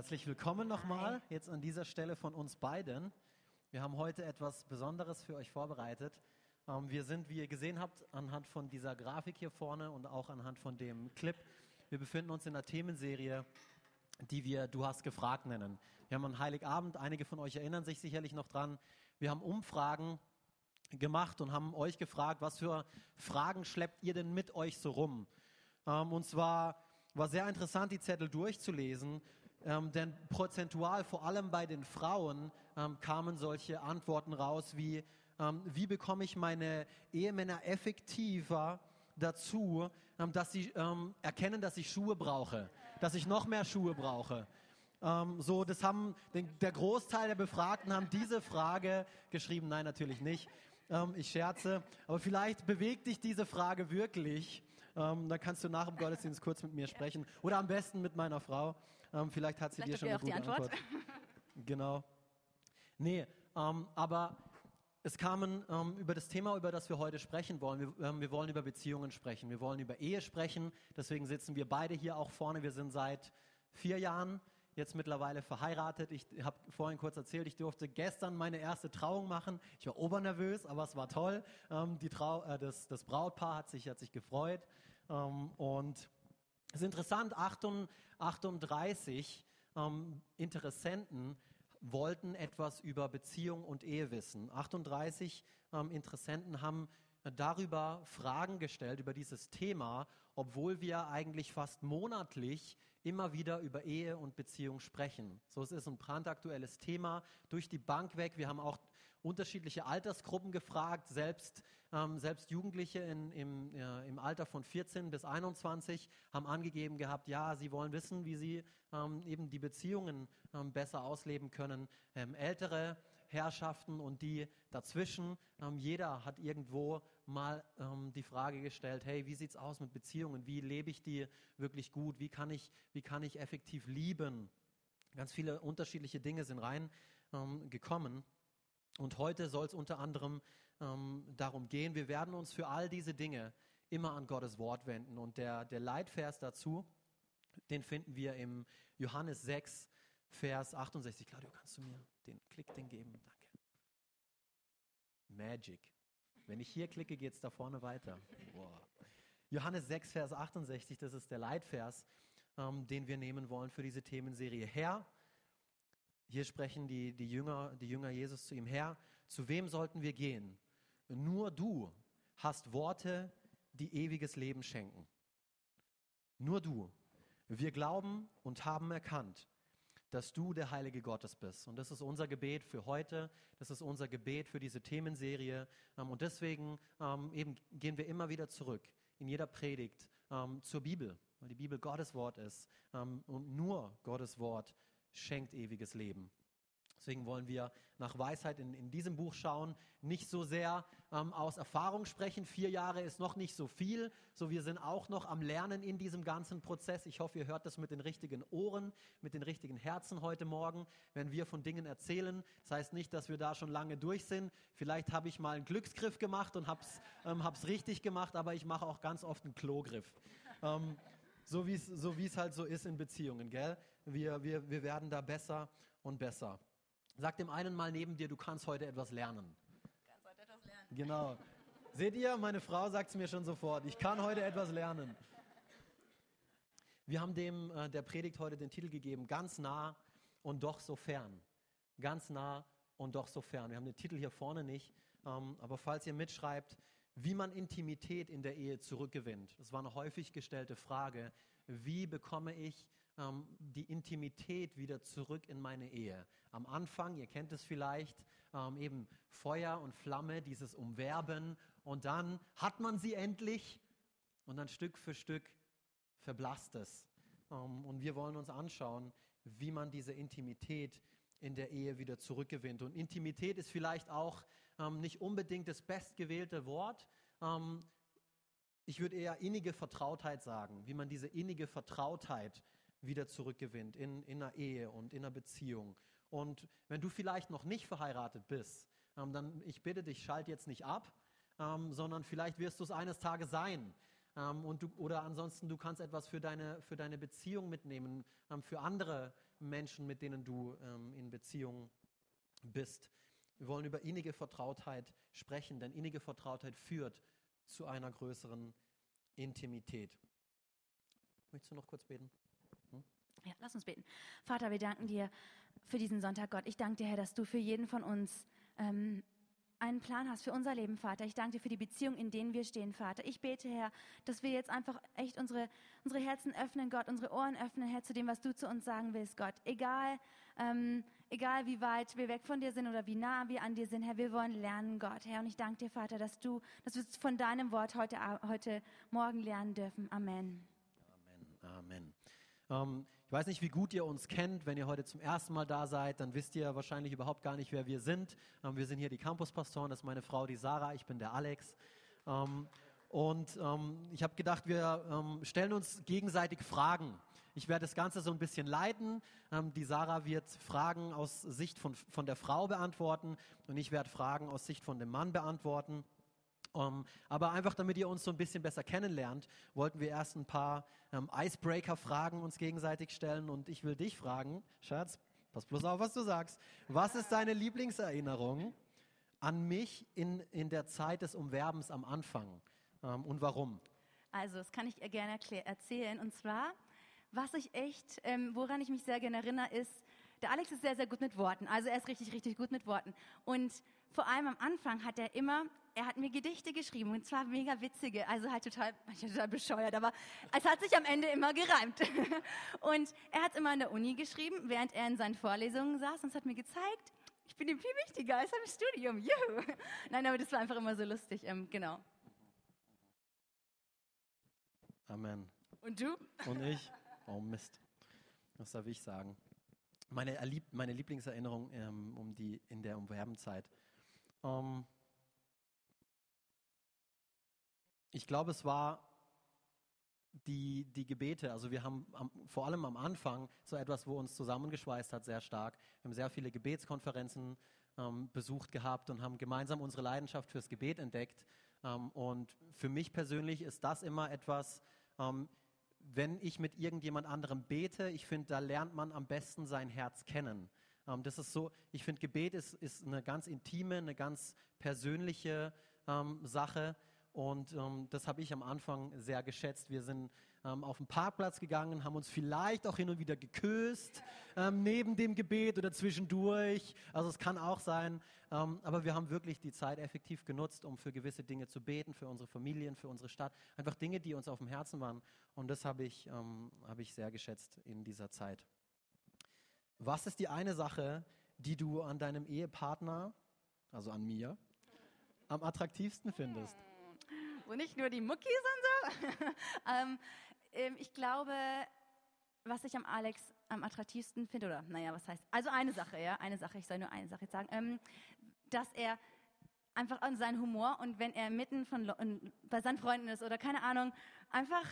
Herzlich willkommen nochmal jetzt an dieser Stelle von uns beiden. Wir haben heute etwas Besonderes für euch vorbereitet. Ähm, wir sind, wie ihr gesehen habt, anhand von dieser Grafik hier vorne und auch anhand von dem Clip, wir befinden uns in einer Themenserie, die wir Du hast gefragt nennen. Wir haben an Heiligabend, einige von euch erinnern sich sicherlich noch dran, wir haben Umfragen gemacht und haben euch gefragt, was für Fragen schleppt ihr denn mit euch so rum? Ähm, und zwar war sehr interessant, die Zettel durchzulesen ähm, denn prozentual, vor allem bei den Frauen, ähm, kamen solche Antworten raus wie, ähm, wie bekomme ich meine Ehemänner effektiver dazu, ähm, dass sie ähm, erkennen, dass ich Schuhe brauche, dass ich noch mehr Schuhe brauche. Ähm, so, das haben den, der Großteil der Befragten haben diese Frage geschrieben. Nein, natürlich nicht. ich scherze. Aber vielleicht bewegt dich diese Frage wirklich. Ähm, dann kannst du nach dem Gottesdienst kurz mit mir sprechen. Oder am besten mit meiner Frau. Ähm, vielleicht hat sie vielleicht dir schon eine gute Antwort. Antwort. Genau. Nee, ähm, aber es kamen ähm, über das Thema, über das wir heute sprechen wollen. Wir, ähm, wir, wollen über Beziehungen sprechen. Wir wollen über Ehe sprechen. Deswegen sitzen wir beide hier auch vorne. Wir sind seit vier Jahren jetzt mittlerweile verheiratet. Ich habe vorhin kurz erzählt, ich durfte gestern meine erste Trauung machen. Ich war obernervös, aber es war toll. Ähm, die Trau äh, das, das, Brautpaar hat sich, hat sich gefreut. Ähm, und es ist interessant, 38 ähm, Interessenten wollten etwas über Beziehung und Ehe wissen. 38 ähm, Interessenten haben darüber Fragen gestellt, über dieses Thema, obwohl wir eigentlich fast monatlich immer wieder über Ehe und Beziehung sprechen. So es ist ein brandaktuelles Thema durch die Bank weg. Wir haben auch unterschiedliche Altersgruppen gefragt, selbst, ähm, selbst Jugendliche in, im, äh, im Alter von 14 bis 21 haben angegeben gehabt, ja, sie wollen wissen, wie sie ähm, eben die Beziehungen ähm, besser ausleben können. Ähm, ältere Herrschaften und die dazwischen, ähm, jeder hat irgendwo mal ähm, die Frage gestellt, hey, wie sieht's aus mit Beziehungen? Wie lebe ich die wirklich gut? Wie kann ich, wie kann ich effektiv lieben? Ganz viele unterschiedliche Dinge sind reingekommen. Ähm, und heute soll es unter anderem ähm, darum gehen, wir werden uns für all diese Dinge immer an Gottes Wort wenden. Und der, der Leitvers dazu, den finden wir im Johannes 6, Vers 68. Claudio, kannst du mir den Klick-Ding geben? Danke. Magic. Wenn ich hier klicke, geht es da vorne weiter. Wow. Johannes 6, Vers 68, das ist der Leitvers, ähm, den wir nehmen wollen für diese Themenserie. Herr, hier sprechen die, die, Jünger, die Jünger Jesus zu ihm, Herr, zu wem sollten wir gehen? Nur du hast Worte, die ewiges Leben schenken. Nur du. Wir glauben und haben erkannt, dass du der Heilige Gottes bist. Und das ist unser Gebet für heute, das ist unser Gebet für diese Themenserie. Ähm, und deswegen ähm, eben gehen wir immer wieder zurück in jeder Predigt ähm, zur Bibel, weil die Bibel Gottes Wort ist. Und nur Gottes Wort schenkt ewiges Leben. Deswegen wollen wir nach Weisheit in, in diesem Buch schauen, nicht so sehr ähm, aus Erfahrung sprechen. Vier Jahre ist noch nicht so viel. So, wir sind auch noch am Lernen in diesem ganzen Prozess. Ich hoffe, ihr hört das mit den richtigen Ohren, mit den richtigen Herzen heute Morgen, wenn wir von Dingen erzählen. Das heißt nicht, dass wir da schon lange durch sind. Vielleicht habe ich mal einen Glücksgriff gemacht und habe es ähm, richtig gemacht, aber ich mache auch ganz oft einen Klogriff. Ähm, so wie so es halt so ist in Beziehungen, gell? Wir, wir, wir werden da besser und besser. Sag dem einen mal neben dir, du kannst heute etwas lernen. Kannst heute etwas lernen. Genau. Seht ihr, meine Frau sagt es mir schon sofort, ich kann heute etwas lernen. Wir haben dem äh, der Predigt heute den Titel gegeben, ganz nah und doch so fern. Ganz nah und doch so fern. Wir haben den Titel hier vorne nicht, ähm, aber falls ihr mitschreibt, wie man Intimität in der Ehe zurückgewinnt. Das war eine häufig gestellte Frage. Wie bekomme ich ähm, die Intimität wieder zurück in meine Ehe? Am Anfang, ihr kennt es vielleicht, ähm, eben Feuer und Flamme, dieses Umwerben und dann hat man sie endlich und dann Stück für Stück verblasst es. Ähm, und wir wollen uns anschauen, wie man diese Intimität in der Ehe wieder zurückgewinnt. Und Intimität ist vielleicht auch ähm, nicht unbedingt das bestgewählte Wort. Ähm, ich würde eher innige Vertrautheit sagen, wie man diese innige Vertrautheit wieder zurückgewinnt in, in einer Ehe und in einer Beziehung. Und wenn du vielleicht noch nicht verheiratet bist, ähm, dann ich bitte dich, schalt jetzt nicht ab, ähm, sondern vielleicht wirst du es eines Tages sein. Ähm, und du, oder ansonsten, du kannst etwas für deine, für deine Beziehung mitnehmen, ähm, für andere Menschen, mit denen du ähm, in Beziehung bist. Wir wollen über innige Vertrautheit sprechen, denn innige Vertrautheit führt zu einer größeren Intimität. Möchtest du noch kurz beten? Ja, lass uns beten. Vater, wir danken dir für diesen Sonntag, Gott. Ich danke dir, Herr, dass du für jeden von uns ähm, einen Plan hast für unser Leben, Vater. Ich danke dir für die Beziehung, in denen wir stehen, Vater. Ich bete, Herr, dass wir jetzt einfach echt unsere, unsere Herzen öffnen, Gott, unsere Ohren öffnen, Herr, zu dem, was du zu uns sagen willst, Gott. Egal, ähm, egal wie weit wir weg von dir sind oder wie nah wir an dir sind, Herr, wir wollen lernen, Gott, Herr. Und ich danke dir, Vater, dass du, dass wir von deinem Wort heute, heute Morgen lernen dürfen. Amen. Amen. Amen. Ähm, ich weiß nicht, wie gut ihr uns kennt. Wenn ihr heute zum ersten Mal da seid, dann wisst ihr wahrscheinlich überhaupt gar nicht, wer wir sind. Ähm, wir sind hier die Campuspastoren. Das ist meine Frau, die Sarah. Ich bin der Alex. Ähm, und ähm, ich habe gedacht, wir stellen uns gegenseitig Fragen. Ich werde das Ganze so ein bisschen leiten. Die Sarah wird Fragen aus Sicht von, von der Frau beantworten und ich werde Fragen aus Sicht von dem Mann beantworten. Um, ähm, aber einfach, damit ihr uns so ein bisschen besser kennenlernt, wollten wir erst ein paar ähm, Icebreaker-Fragen uns gegenseitig stellen. Und ich will dich fragen, Schatz, pass bloß auf, was du sagst. Was ist deine Lieblingserinnerung an mich in, in der Zeit des Umwerbens am Anfang? Ähm, und warum? Also, das kann ich gerne erzählen. Und zwar, was ich echt, ähm, woran ich mich sehr gerne erinnere, ist, der Alex ist sehr, sehr gut mit Worten. Also er ist richtig, richtig gut mit Worten. Und vor allem am Anfang hat er immer, er hat mir Gedichte geschrieben und zwar mega witzige, also halt total, total bescheuert, aber es hat sich am Ende immer gereimt. Und er hat es immer in der Uni geschrieben, während er in seinen Vorlesungen saß und es hat mir gezeigt, ich bin ihm viel wichtiger als im Studium. Juhu. Nein, aber das war einfach immer so lustig, ähm, genau. Amen. Und du? Und ich? Oh Mist. Was darf ich sagen? Meine, meine Lieblingserinnerung ähm, um die, in der Umwerbenzeit. Ähm, ich glaube, es war die, die Gebete. Also wir haben am, vor allem am Anfang so etwas, wo uns zusammengeschweißt hat, sehr stark. Wir haben sehr viele Gebetskonferenzen ähm, besucht gehabt und haben gemeinsam unsere Leidenschaft fürs Gebet entdeckt. Ähm, und für mich persönlich ist das immer etwas, ähm, wenn ich mit irgendjemand anderem bete, ich finde, da lernt man am besten sein Herz kennen. Ähm, das ist so, ich finde, Gebet ist, ist eine ganz intime, eine ganz persönliche ähm, Sache. Und ähm, das habe ich am Anfang sehr geschätzt. Wir sind ähm, auf den Parkplatz gegangen, haben uns vielleicht auch hin und wieder geküsst, ähm, neben dem Gebet oder zwischendurch. Also es kann auch sein. Ähm, aber wir haben wirklich die Zeit effektiv genutzt, um für gewisse Dinge zu beten, für unsere Familien, für unsere Stadt. Einfach Dinge, die uns auf dem Herzen waren. Und das habe ich, ähm, hab ich sehr geschätzt in dieser Zeit. Was ist die eine Sache, die du an deinem Ehepartner, also an mir, am attraktivsten findest? Wo nicht nur die Muckis und so. ähm, ähm, ich glaube, was ich am Alex am attraktivsten finde, oder naja, was heißt, also eine Sache, ja, eine Sache, ich soll nur eine Sache jetzt sagen, ähm, dass er einfach an seinen Humor und wenn er mitten von, bei seinen Freunden ist oder keine Ahnung, einfach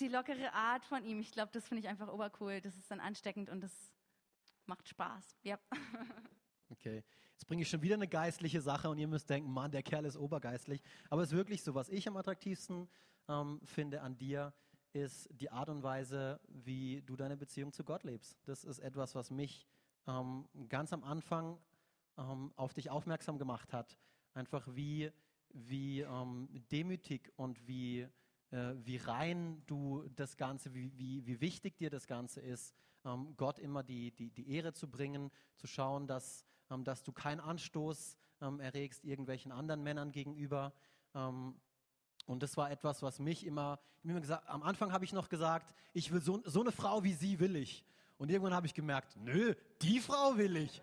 die lockere Art von ihm, ich glaube, das finde ich einfach obercool, das ist dann ansteckend und das macht Spaß. Ja. Okay, jetzt bringe ich schon wieder eine geistliche Sache und ihr müsst denken, Mann, der Kerl ist obergeistlich. Aber es ist wirklich so, was ich am attraktivsten ähm, finde an dir, ist die Art und Weise, wie du deine Beziehung zu Gott lebst. Das ist etwas, was mich ähm, ganz am Anfang ähm, auf dich aufmerksam gemacht hat. Einfach wie, wie ähm, demütig und wie, äh, wie rein du das Ganze, wie, wie, wie wichtig dir das Ganze ist ähm, Gott immer die, die, die Ehre zu bringen, zu schauen, dass, ähm, dass du keinen Anstoß ähm, erregst irgendwelchen anderen Männern gegenüber. Ähm, und das war etwas, was mich immer, immer gesagt, am Anfang habe ich noch gesagt, ich will so, so eine Frau wie sie will ich. Und irgendwann habe ich gemerkt, nö, die Frau will ich.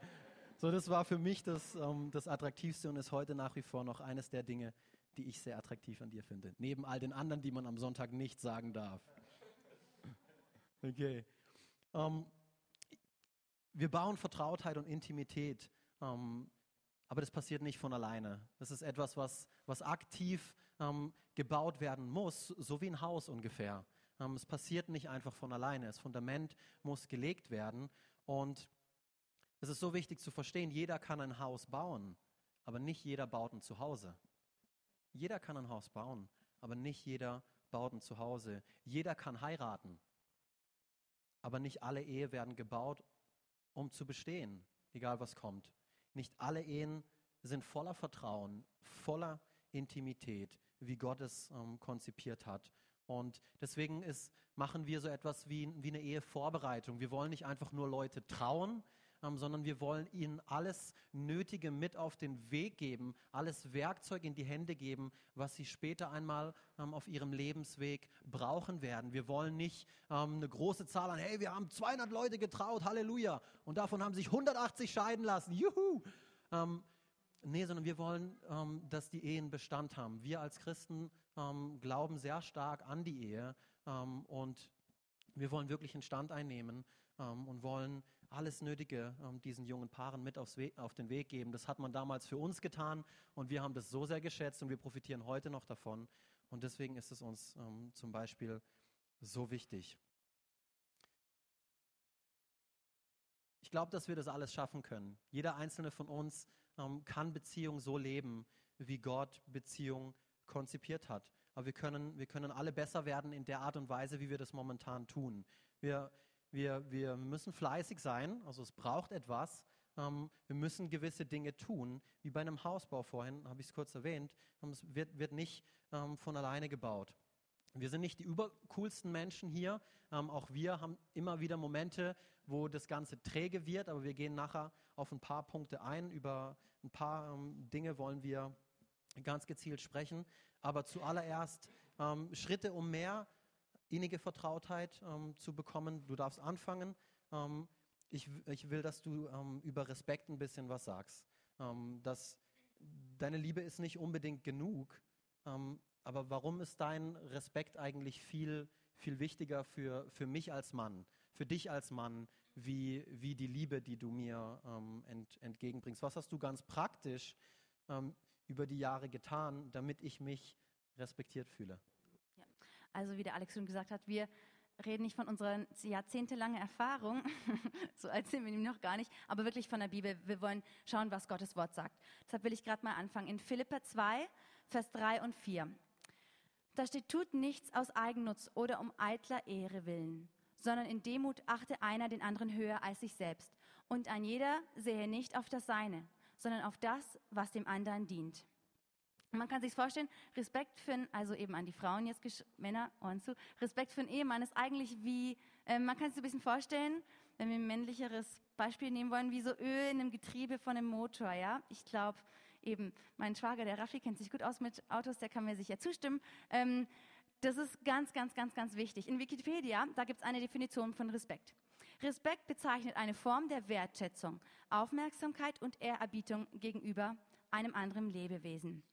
So, das war für mich das, ähm, das Attraktivste und ist heute nach wie vor noch eines der Dinge, die ich sehr attraktiv an dir finde. Neben all den anderen, die man am Sonntag nicht sagen darf. Okay. Ähm, wir bauen Vertrautheit und Intimität, ähm, aber das passiert nicht von alleine. Das ist etwas, was, was aktiv ähm, gebaut werden muss, so wie ein Haus ungefähr. Ähm, es passiert nicht einfach von alleine. Das Fundament muss gelegt werden und es ist so wichtig zu verstehen, jeder kann ein Haus bauen, aber nicht jeder baut ein Zuhause. Jeder kann ein Haus bauen, aber nicht jeder baut ein Zuhause. Jeder kann heiraten, aber nicht alle Ehe werden gebaut, um zu bestehen, egal was kommt. Nicht alle Ehen sind voller Vertrauen, voller Intimität, wie Gott es ähm, konzipiert hat. Und deswegen ist, machen wir so etwas wie, wie eine Ehevorbereitung. Wir wollen nicht einfach nur Leute trauen, sondern wir wollen ihnen alles Nötige mit auf den Weg geben, alles Werkzeug in die Hände geben, was sie später einmal ähm, auf ihrem Lebensweg brauchen werden. Wir wollen nicht ähm, eine große Zahl an, hey, wir haben 200 Leute getraut, Halleluja, und davon haben sich 180 scheiden lassen, juhu. Ähm, nee, sondern wir wollen, ähm, dass die Ehen Bestand haben. Wir als Christen ähm, glauben sehr stark an die Ehe und wir wollen wirklich einen Stand einnehmen und wollen alles Nötige ähm, diesen jungen Paaren mit aufs auf den Weg geben. Das hat man damals für uns getan und wir haben das so sehr geschätzt und wir profitieren heute noch davon. Und deswegen ist es uns ähm, zum Beispiel so wichtig. Ich glaube, dass wir das alles schaffen können. Jeder einzelne von uns ähm, kann Beziehung so leben, wie Gott Beziehung konzipiert hat. Aber wir können, wir können alle besser werden in der Art und Weise, wie wir das momentan tun. Wir, wir, wir müssen fleißig sein, also es braucht etwas. Ähm, wir müssen gewisse Dinge tun, wie bei einem Hausbau vorhin, habe ich es kurz erwähnt. Ähm, es wird, wird nicht ähm, von alleine gebaut. Wir sind nicht die übercoolsten Menschen hier. Ähm, auch wir haben immer wieder Momente, wo das Ganze träge wird, aber wir gehen nachher auf ein paar Punkte ein. Über ein paar ähm, Dinge wollen wir ganz gezielt sprechen. Aber zuallererst ähm, Schritte, um mehr innige Vertrautheit ähm, zu bekommen. Du darfst anfangen. Ähm, ich, ich, will, dass du ähm, über Respekt ein bisschen was sagst. Ähm, dass deine Liebe ist nicht unbedingt genug, ähm, aber warum ist dein Respekt eigentlich viel, viel wichtiger für, für mich als Mann, für dich als Mann, wie, wie die Liebe, die du mir ähm, ent, entgegenbringst? Was hast du ganz praktisch über die Jahre getan, damit ich mich respektiert fühle? Also wie der Alex schon gesagt hat, wir reden nicht von unserer jahrzehntelangen Erfahrung, so alt sind wir noch gar nicht, aber wirklich von der Bibel. Wir wollen schauen, was Gottes Wort sagt. Deshalb will ich gerade mal anfangen. In Philippa 2, Vers 3 und 4. Da steht, tut nichts aus Eigennutz oder um eitler Ehre willen, sondern in Demut achte einer den anderen höher als sich selbst. Und ein jeder sehe nicht auf das Seine, sondern auf das, was dem anderen dient. Man kann sich vorstellen, Respekt für, einen, also eben an die Frauen jetzt, Männer, Ohren zu, Respekt für einen Ehemann ist eigentlich wie, äh, man kann sich ein bisschen vorstellen, wenn wir ein männlicheres Beispiel nehmen wollen, wie so Öl in einem Getriebe von einem Motor, ja. Ich glaube, eben, mein Schwager, der Raffi, kennt sich gut aus mit Autos, der kann mir sicher zustimmen. Ähm, das ist ganz, ganz, ganz, ganz wichtig. In Wikipedia, da gibt es eine Definition von Respekt. Respekt bezeichnet eine Form der Wertschätzung, Aufmerksamkeit und Ehrerbietung gegenüber einem anderen Lebewesen.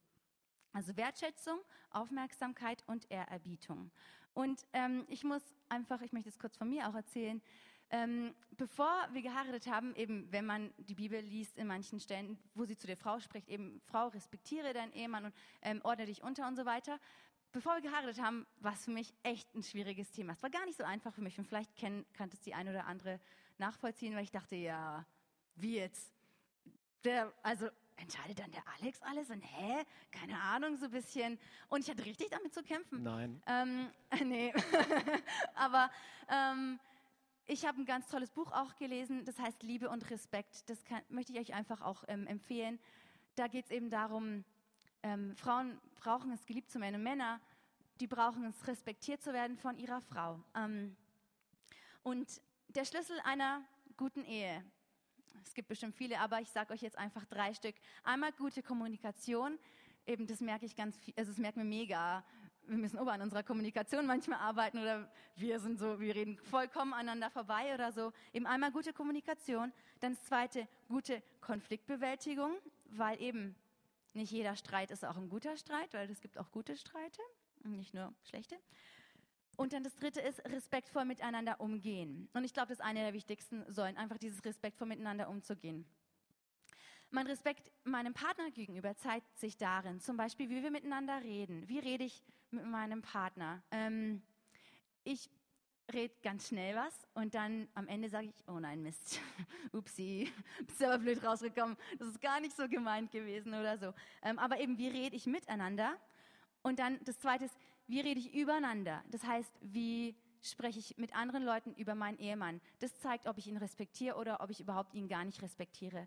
Also Wertschätzung, Aufmerksamkeit und Ehrerbietung. Und ähm, ich muss einfach, ich möchte es kurz von mir auch erzählen, ähm, bevor wir geheiratet haben, eben wenn man die Bibel liest in manchen Stellen, wo sie zu der Frau spricht, eben Frau, respektiere deinen Ehemann und ähm, ordne dich unter und so weiter. Bevor wir geheiratet haben, war es für mich echt ein schwieriges Thema. Es war gar nicht so einfach für mich und vielleicht kann, kann es die eine oder andere nachvollziehen, weil ich dachte, ja, wie jetzt? Der, also entscheidet dann der Alex alles und hä, keine Ahnung, so ein bisschen. Und ich hatte richtig damit zu kämpfen. Nein. Ähm, nee, aber ähm, ich habe ein ganz tolles Buch auch gelesen, das heißt Liebe und Respekt. Das kann, möchte ich euch einfach auch ähm, empfehlen. Da geht es eben darum, ähm, Frauen brauchen es, geliebt zu werden. Und Männer, die brauchen es, respektiert zu werden von ihrer Frau. Ähm, und der Schlüssel einer guten Ehe es gibt bestimmt viele, aber ich sage euch jetzt einfach drei Stück. Einmal gute Kommunikation. Eben, das merke ich ganz viel, also das merken wir mega. Wir müssen ober an unserer Kommunikation manchmal arbeiten oder wir sind so, wir reden vollkommen aneinander vorbei oder so. Eben einmal gute Kommunikation. Dann das zweite, gute Konfliktbewältigung, weil eben nicht jeder Streit ist auch ein guter Streit, weil es gibt auch gute Streite, nicht nur schlechte. Und dann das dritte ist respektvoll miteinander umgehen. Und ich glaube, das ist eine der wichtigsten Säulen, einfach dieses respektvoll miteinander umzugehen. Mein Respekt meinem Partner gegenüber zeigt sich darin, zum Beispiel, wie wir miteinander reden. Wie rede ich mit meinem Partner? Ähm, ich rede ganz schnell was und dann am Ende sage ich, oh nein, Mist, upsi, bist aber blöd rausgekommen, das ist gar nicht so gemeint gewesen oder so. Ähm, aber eben, wie rede ich miteinander? Und dann das Zweite ist, wie rede ich übereinander? Das heißt, wie spreche ich mit anderen Leuten über meinen Ehemann. Das zeigt, ob ich ihn respektiere oder ob ich überhaupt ihn gar nicht respektiere.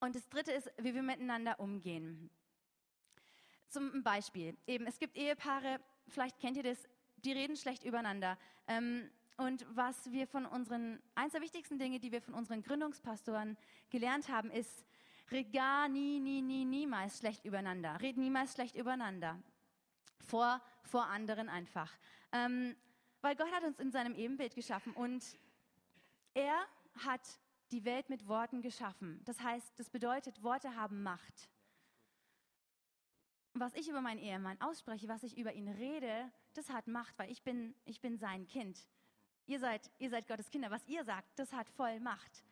Und das Dritte ist, wie wir miteinander umgehen. Zum Beispiel, eben, es gibt Ehepaare, vielleicht kennt ihr das, die reden schlecht übereinander. Ähm, und was wir von unseren, eins der wichtigsten Dinge, die wir von unseren Gründungspastoren gelernt haben, ist, red gar nie, nie, nie, niemals schlecht übereinander. Red niemals schlecht übereinander. Vor, vor anderen einfach. Ähm, weil Gott hat uns in seinem Ebenbild geschaffen und er hat die Welt mit Worten geschaffen. Das heißt, das bedeutet, Worte haben Macht. Was ich über meinen Ehemann ausspreche, was ich über ihn rede, das hat Macht, weil ich bin, ich bin sein Kind. Ihr seid, ihr seid Gottes Kinder. Was ihr sagt, das hat voll Macht.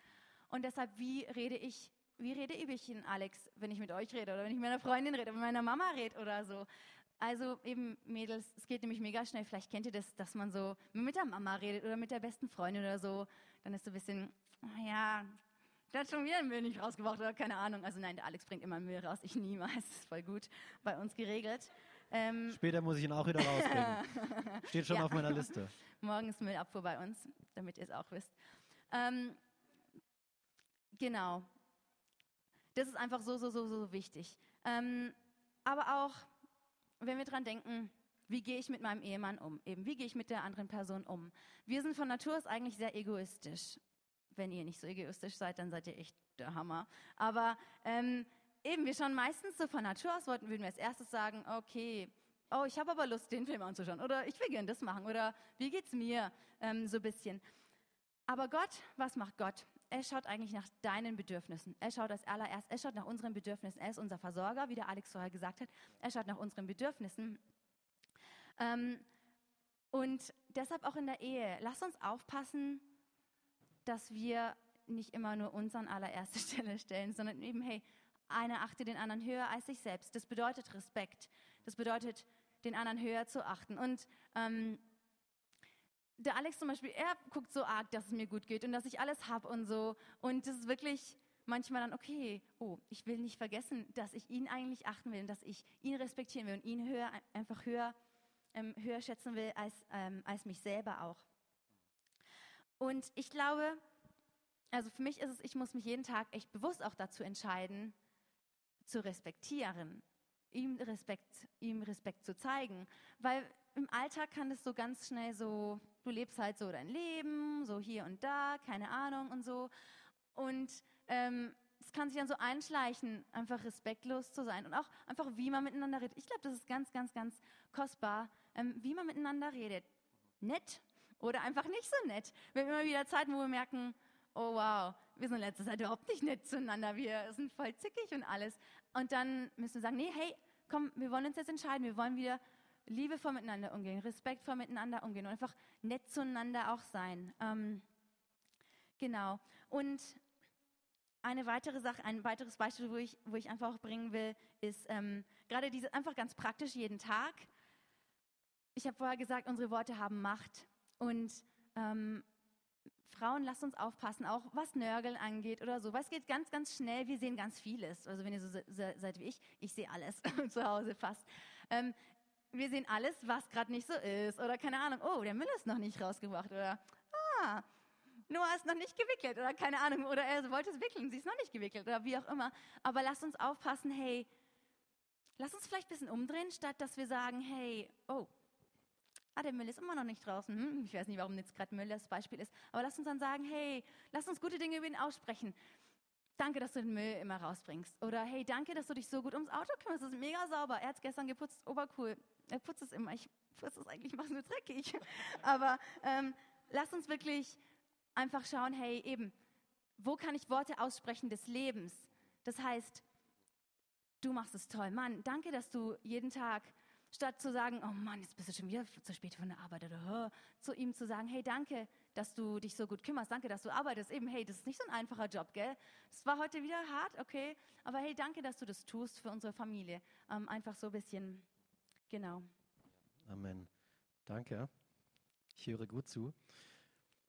Und deshalb, wie rede ich, wie rede ich in Alex, wenn ich mit euch rede oder wenn ich mit meiner Freundin rede, mit meiner Mama rede oder so? Also eben Mädels, es geht nämlich mega schnell. Vielleicht kennt ihr das, dass man so mit der Mama redet oder mit der besten Freundin oder so. Dann ist so ein bisschen, ja, da hat schon wieder ein Müll nicht rausgebracht oder keine Ahnung. Also nein, der Alex bringt immer Müll raus, ich niemals. Das ist voll gut bei uns geregelt. Ähm, Später muss ich ihn auch wieder rausbringen. Steht schon ja. auf meiner Liste. Morgen ist Müllabfuhr bei uns, damit ihr es auch wisst. Ähm, genau. Das ist einfach so, so, so, so wichtig. Ähm, aber auch, wenn wir dran denken, wie gehe ich mit meinem Ehemann um? Eben, wie gehe ich mit der anderen Person um? Wir sind von Natur aus eigentlich sehr egoistisch. Wenn ihr nicht so egoistisch seid, dann seid ihr echt der Hammer. Aber ähm, eben, wir schauen meistens so von Natur aus, wollten, würden wir als erstes sagen, okay, oh, ich habe aber Lust, den Film anzuschauen. Oder ich will gerne das machen. Oder wie geht's mir? Ähm, so ein bisschen. Aber Gott, was macht Gott? Er schaut eigentlich nach deinen Bedürfnissen. Er schaut als allererst, er schaut nach unseren Bedürfnissen. Er ist unser Versorger, wie der Alex vorher gesagt hat. Er schaut nach unseren Bedürfnissen. Ähm, und deshalb auch in der Ehe, lass uns aufpassen, dass wir nicht immer nur uns an allererste Stelle stellen, sondern eben, hey, einer achte den anderen höher als sich selbst. Das bedeutet Respekt. Das bedeutet, den anderen höher zu achten. Und ähm, der Alex zum Beispiel, er guckt so arg, dass es mir gut geht und dass ich alles habe und so. Und das ist wirklich manchmal dann, okay, oh, ich will nicht vergessen, dass ich ihn eigentlich achten will und dass ich ihn respektieren will und ihn höher, einfach höher ähm, höher schätzen will als, ähm, als mich selber auch. Und ich glaube, also für mich ist es, ich muss mich jeden Tag echt bewusst auch dazu entscheiden, zu respektieren, ihm Respekt, ihm Respekt zu zeigen, weil im Alltag kann es so ganz schnell so, du lebst halt so dein Leben, so hier und da, keine Ahnung und so. Und ähm, es kann sich dann so einschleichen, einfach respektlos zu sein und auch einfach, wie man miteinander redet. Ich glaube, das ist ganz, ganz, ganz kostbar, ähm, wie man miteinander redet. Nett oder einfach nicht so nett. Wir haben immer wieder Zeiten, wo wir merken, oh wow, wir sind letzte Zeit überhaupt nicht nett zueinander, wir sind voll zickig und alles. Und dann müssen wir sagen, nee, hey, komm, wir wollen uns jetzt entscheiden, wir wollen wieder liebevoll miteinander umgehen, respektvoll miteinander umgehen und einfach nett zueinander auch sein. Ähm, genau. Und eine weitere Sache, ein weiteres Beispiel, wo ich, wo ich einfach auch bringen will, ist ähm, gerade diese einfach ganz praktisch jeden Tag. Ich habe vorher gesagt, unsere Worte haben Macht und ähm, Frauen, lasst uns aufpassen, auch was Nörgeln angeht oder so. Was geht ganz, ganz schnell. Wir sehen ganz vieles. Also wenn ihr so seid wie ich, ich sehe alles zu Hause fast. Ähm, wir sehen alles, was gerade nicht so ist. Oder keine Ahnung, oh, der Müll ist noch nicht rausgebracht. Oder, ah, Noah ist noch nicht gewickelt oder keine Ahnung, oder er wollte es wickeln, sie ist noch nicht gewickelt oder wie auch immer. Aber lasst uns aufpassen, hey, lass uns vielleicht ein bisschen umdrehen, statt dass wir sagen, hey, oh, ah, der Müll ist immer noch nicht draußen. Hm, ich weiß nicht, warum jetzt gerade Müll das Beispiel ist. Aber lass uns dann sagen, hey, lass uns gute Dinge über ihn aussprechen. Danke, dass du den Müll immer rausbringst. Oder hey, danke, dass du dich so gut ums Auto kümmerst. Es ist mega sauber. Er hat es gestern geputzt. Obercool. Er putzt es immer. Ich putze es eigentlich, mach's nur dreckig. Aber ähm, lass uns wirklich einfach schauen, hey, eben, wo kann ich Worte aussprechen des Lebens? Das heißt, du machst es toll. Mann, danke, dass du jeden Tag, statt zu sagen, oh Mann, jetzt bist du schon wieder zu spät von der Arbeit oder zu ihm zu sagen, hey, danke, dass du dich so gut kümmerst, danke, dass du arbeitest. Eben, hey, das ist nicht so ein einfacher Job, gell? Es war heute wieder hart, okay, aber hey, danke, dass du das tust für unsere Familie. Ähm, einfach so ein bisschen, genau. Amen. Danke. Ich höre gut zu.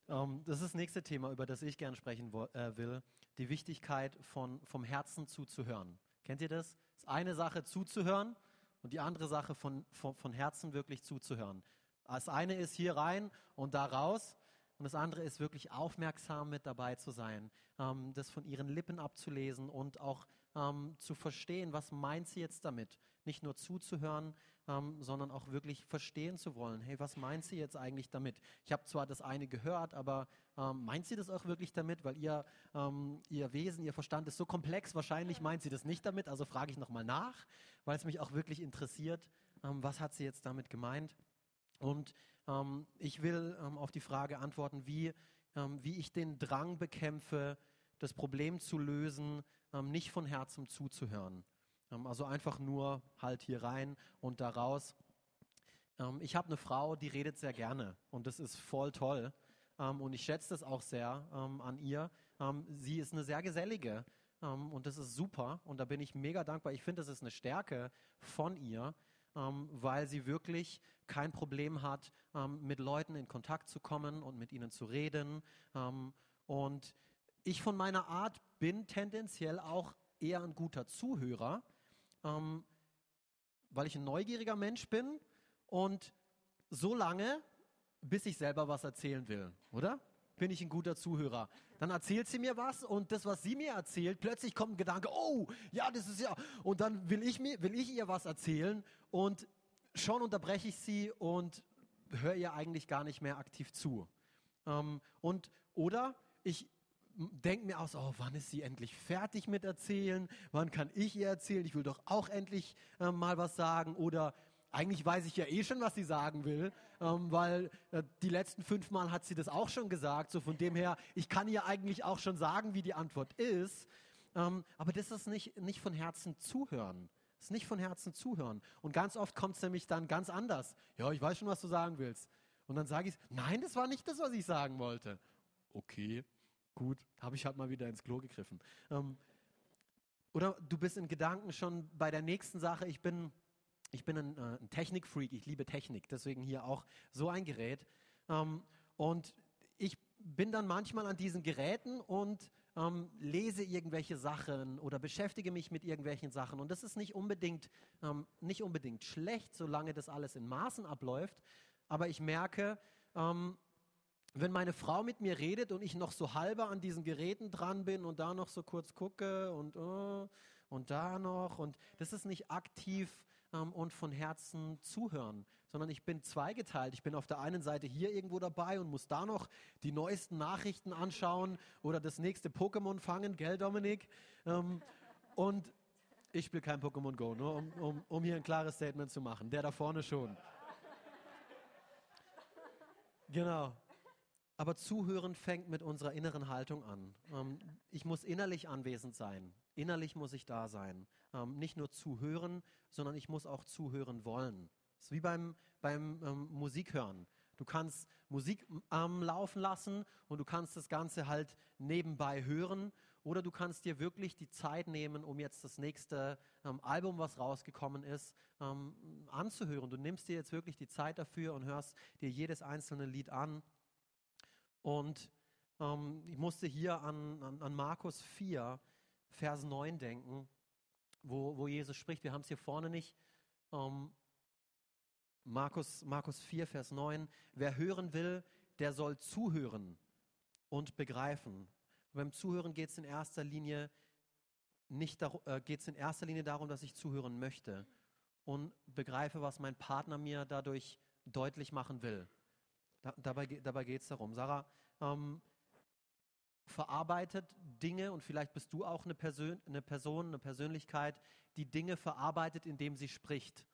Um, ähm, das ist das nächste Thema, über das ich gerne sprechen äh, will. Die Wichtigkeit von, vom Herzen zuzuhören. Kennt ihr das? Es ist eine Sache zuzuhören und die andere Sache von, von, von Herzen wirklich zuzuhören. Das eine ist hier rein und da raus. Und das andere ist wirklich aufmerksam mit dabei zu sein, ähm, das von ihren Lippen abzulesen und auch ähm, zu verstehen, was meint sie jetzt damit. Nicht nur zuzuhören, ähm, sondern auch wirklich verstehen zu wollen. Hey, was meint sie jetzt eigentlich damit? Ich habe zwar das eine gehört, aber ähm, meint sie das auch wirklich damit? Weil ihr, ähm, ihr Wesen, ihr Verstand ist so komplex, wahrscheinlich meint sie das nicht damit. Also frage ich nochmal nach, weil es mich auch wirklich interessiert, ähm, was hat sie jetzt damit gemeint? Und ähm, ich will ähm, auf die Frage antworten, wie, wie ich den Drang bekämpfe, das Problem zu lösen, nicht von Herzen zuzuhören. Ähm, also einfach nur halt hier rein und da raus. Ähm, ich habe eine Frau, die redet sehr gerne und das ist voll toll. Ähm, und ich schätze das auch sehr an ihr. sie ist eine sehr gesellige und das ist super und da bin ich mega dankbar. Ich finde, das ist eine Stärke von ihr, weil sie wirklich kein Problem hat, mit Leuten in Kontakt zu kommen und mit ihnen zu reden. und ich von meiner Art bin tendenziell auch eher ein guter Zuhörer ähm, weil ich ein neugieriger Mensch bin und so lange, bis ich selber was erzählen will, oder? Bin ich ein guter Zuhörer. Dann erzählt sie mir was und das, was sie mir erzählt, plötzlich kommt ein Gedanke, oh, ja, das ist ja. Und dann will ich, mir, will ich ihr was erzählen und schon unterbreche ich sie und höre ihr eigentlich gar nicht mehr aktiv zu. Ähm, und, oder ich denke mir aus, oh, wann ist sie endlich fertig mit erzählen? Wann kann ich ihr erzählen? Ich will doch auch endlich äh, mal was sagen. Oder eigentlich weiß ich ja eh schon, was sie sagen will, ähm, weil äh, die letzten fünf Mal hat sie das auch schon gesagt. So von dem her, ich kann ihr eigentlich auch schon sagen, wie die Antwort ist. Ähm, aber das ist nicht, nicht von Herzen zuhören. Das ist nicht von Herzen zuhören. Und ganz oft kommt es nämlich dann ganz anders. Ja, ich weiß schon, was du sagen willst. Und dann sage ich, nein, das war nicht das, was ich sagen wollte. Okay, Gut, habe ich halt mal wieder ins Klo gegriffen. Ähm, oder du bist in Gedanken schon bei der nächsten Sache. Ich bin, ich bin ein, äh, ein Technikfreak, ich liebe Technik, deswegen hier auch so ein Gerät. Ähm, und ich bin dann manchmal an diesen Geräten und ähm, lese irgendwelche Sachen oder beschäftige mich mit irgendwelchen Sachen. Und das ist nicht unbedingt, ähm, nicht unbedingt schlecht, solange das alles in Maßen abläuft. Aber ich merke, ähm, wenn meine Frau mit mir redet und ich noch so halber an diesen Geräten dran bin und da noch so kurz gucke und, uh, und da noch und das ist nicht aktiv ähm, und von Herzen zuhören, sondern ich bin zweigeteilt. Ich bin auf der einen Seite hier irgendwo dabei und muss da noch die neuesten Nachrichten anschauen oder das nächste Pokémon fangen, gell Dominik? Ähm, und ich spiele kein Pokémon Go, nur um, um, um hier ein klares Statement zu machen. Der da vorne schon. Genau. Aber zuhören fängt mit unserer inneren Haltung an. Ähm, ich muss innerlich anwesend sein. Innerlich muss ich da sein. Ähm, nicht nur zuhören, sondern ich muss auch zuhören wollen. Das ist wie beim, beim ähm, Musikhören. Du kannst Musik ähm, laufen lassen und du kannst das Ganze halt nebenbei hören oder du kannst dir wirklich die Zeit nehmen, um jetzt das nächste ähm, Album, was rausgekommen ist, ähm, anzuhören. Du nimmst dir jetzt wirklich die Zeit dafür und hörst dir jedes einzelne Lied an und ähm, ich musste hier an, an, an, Markus 4, Vers 9 denken, wo, wo Jesus spricht. Wir haben es hier vorne nicht. Ähm, Markus, Markus 4, Vers 9. Wer hören will, der soll zuhören und begreifen. Und beim Zuhören geht es in erster Linie nicht äh, geht in erster Linie darum, dass ich zuhören möchte und begreife, was mein Partner mir dadurch deutlich machen will. Da, dabei dabei geht es darum. Sarah ähm, verarbeitet Dinge und vielleicht bist du auch eine Person, eine, Person, eine Persönlichkeit, die Dinge verarbeitet, indem sie spricht.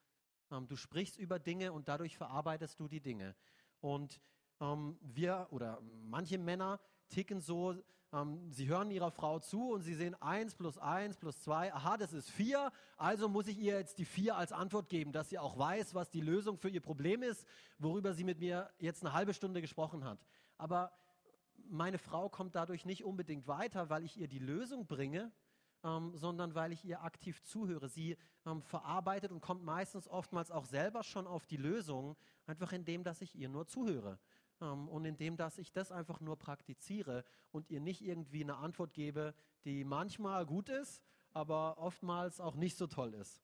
Ähm, du sprichst über Dinge und dadurch verarbeitest du die Dinge. Und ähm, wir oder manche Männer ticken so, ähm, sie hören ihrer Frau zu und sie sehen 1 plus 1 plus 2, aha, das ist 4, also muss ich ihr jetzt die 4 als Antwort geben, dass sie auch weiß, was die Lösung für ihr Problem ist, worüber sie mit mir jetzt eine halbe Stunde gesprochen hat. Aber meine Frau kommt dadurch nicht unbedingt weiter, weil ich ihr die Lösung bringe, ähm, sondern weil ich ihr aktiv zuhöre. Sie ähm, verarbeitet und kommt meistens oftmals auch selber schon auf die Lösung, einfach indem, dass ich ihr nur zuhöre ähm, und indem, dass ich das einfach nur praktiziere und ihr nicht irgendwie eine Antwort gebe, die manchmal gut ist, aber oftmals auch nicht so toll ist.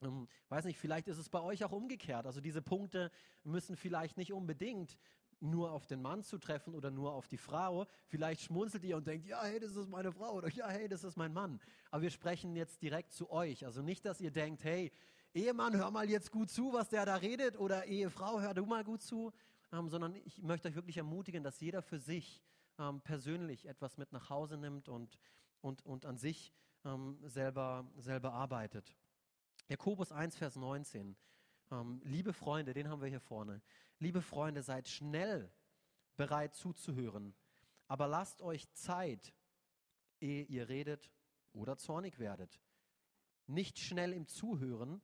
Ähm, weiß nicht, vielleicht ist es bei euch auch umgekehrt. Also diese Punkte müssen vielleicht nicht unbedingt nur auf den Mann zu treffen oder nur auf die Frau. Vielleicht schmunzelt ihr und denkt, ja, hey, das ist meine Frau oder ja, hey, das ist mein Mann. Aber wir sprechen jetzt direkt zu euch. Also nicht, dass ihr denkt, hey, Ehemann, hör mal jetzt gut zu, was der da redet oder Ehefrau, hör du mal gut zu, ähm, sondern ich möchte euch wirklich ermutigen, dass jeder für sich ähm, persönlich etwas mit nach Hause nimmt und, und, und an sich ähm, selber, selber arbeitet. Jakobus 1, Vers 19. Ähm, liebe Freunde, den haben wir hier vorne. Liebe Freunde, seid schnell bereit zuzuhören, aber lasst euch Zeit, ehe ihr redet oder zornig werdet. Nicht schnell im Zuhören,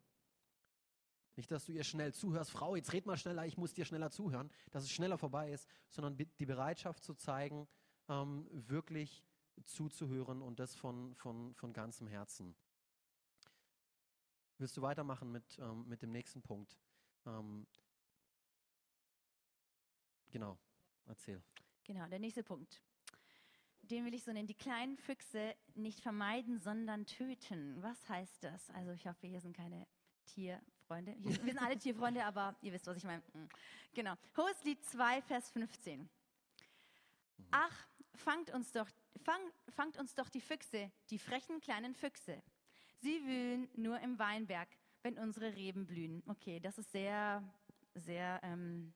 nicht, dass du ihr schnell zuhörst, Frau, jetzt red mal schneller, ich muss dir schneller zuhören, dass es schneller vorbei ist, sondern die Bereitschaft zu zeigen, ähm, wirklich zuzuhören und das von, von, von ganzem Herzen. Willst du weitermachen mit, ähm, mit dem nächsten Punkt? Ähm, genau, erzähl. Genau, der nächste Punkt. Den will ich so nennen, die kleinen Füchse nicht vermeiden, sondern töten. Was heißt das? Also ich hoffe, hier sind keine Tierfreunde. wir sind alle Tierfreunde, aber ihr wisst, was ich meine. Hm. Genau. Hoheslied 2, Vers 15. Mhm. Ach, fangt uns doch, fang, fangt uns doch die Füchse, die frechen kleinen Füchse. Sie wühlen nur im Weinberg, wenn unsere Reben blühen. Okay, das ist sehr, sehr ähm,